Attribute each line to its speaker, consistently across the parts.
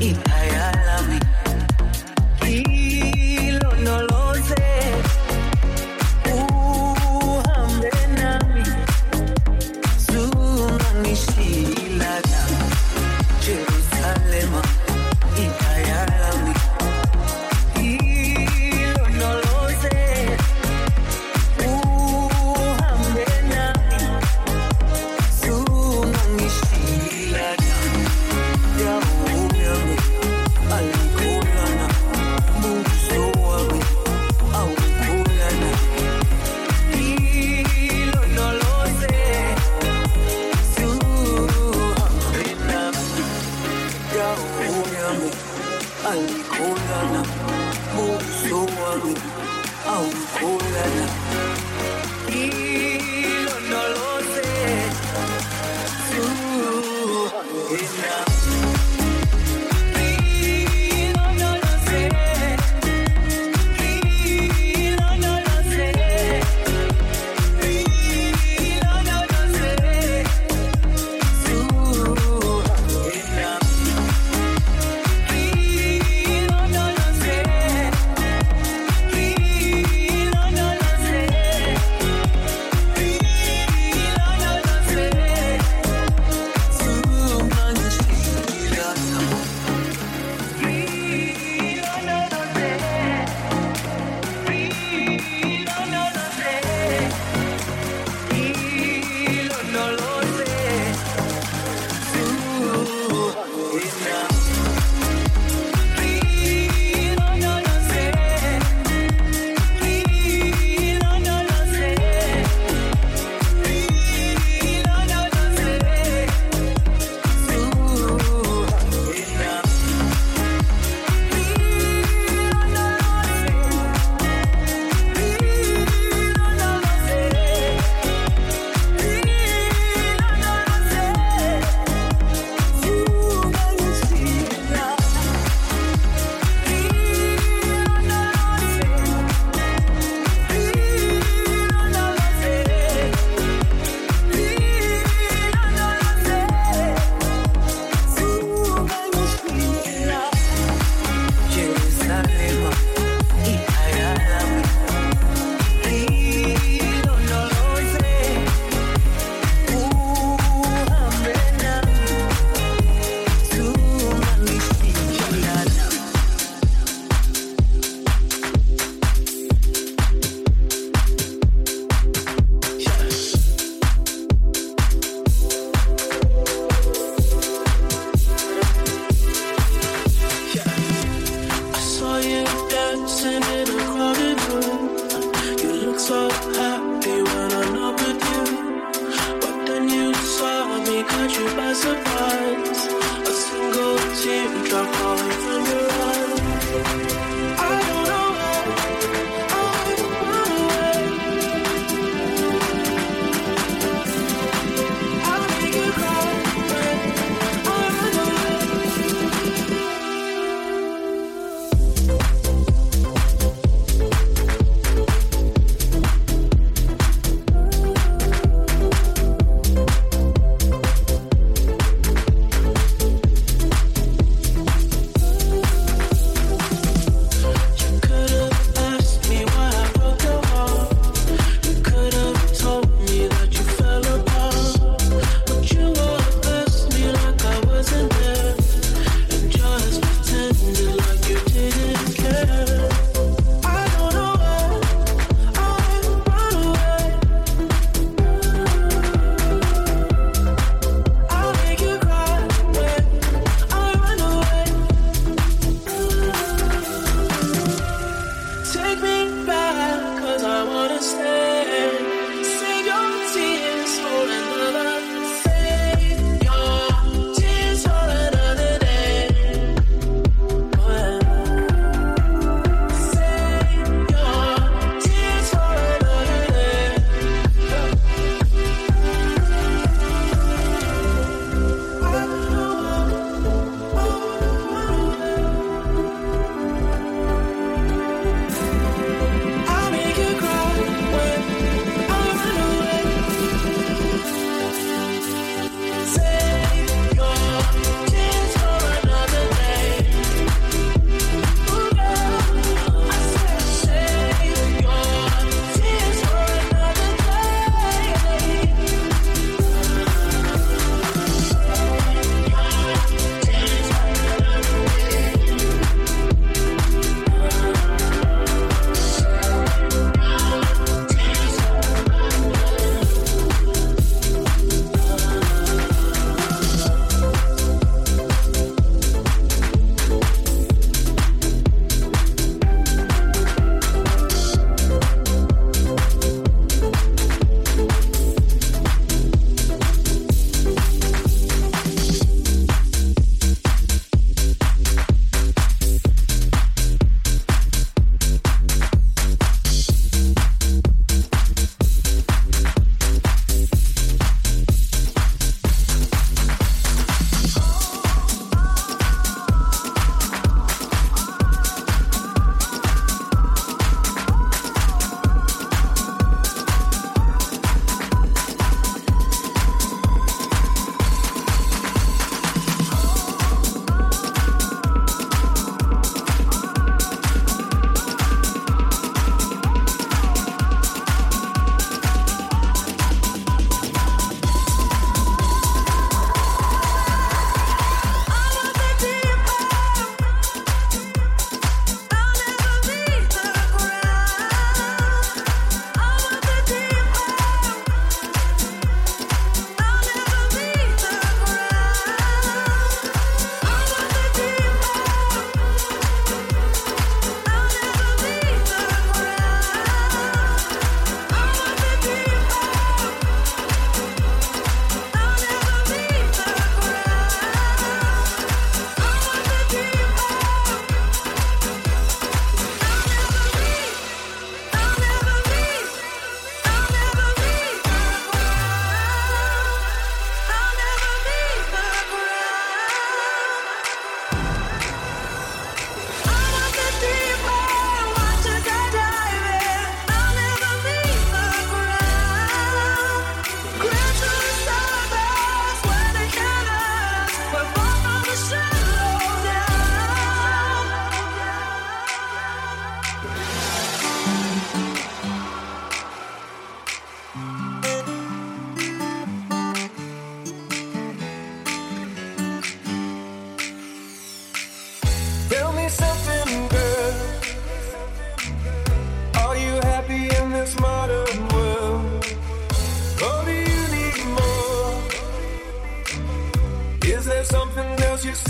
Speaker 1: ikhaya ayikholana. Buso wami, awukholana.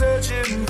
Speaker 1: Searching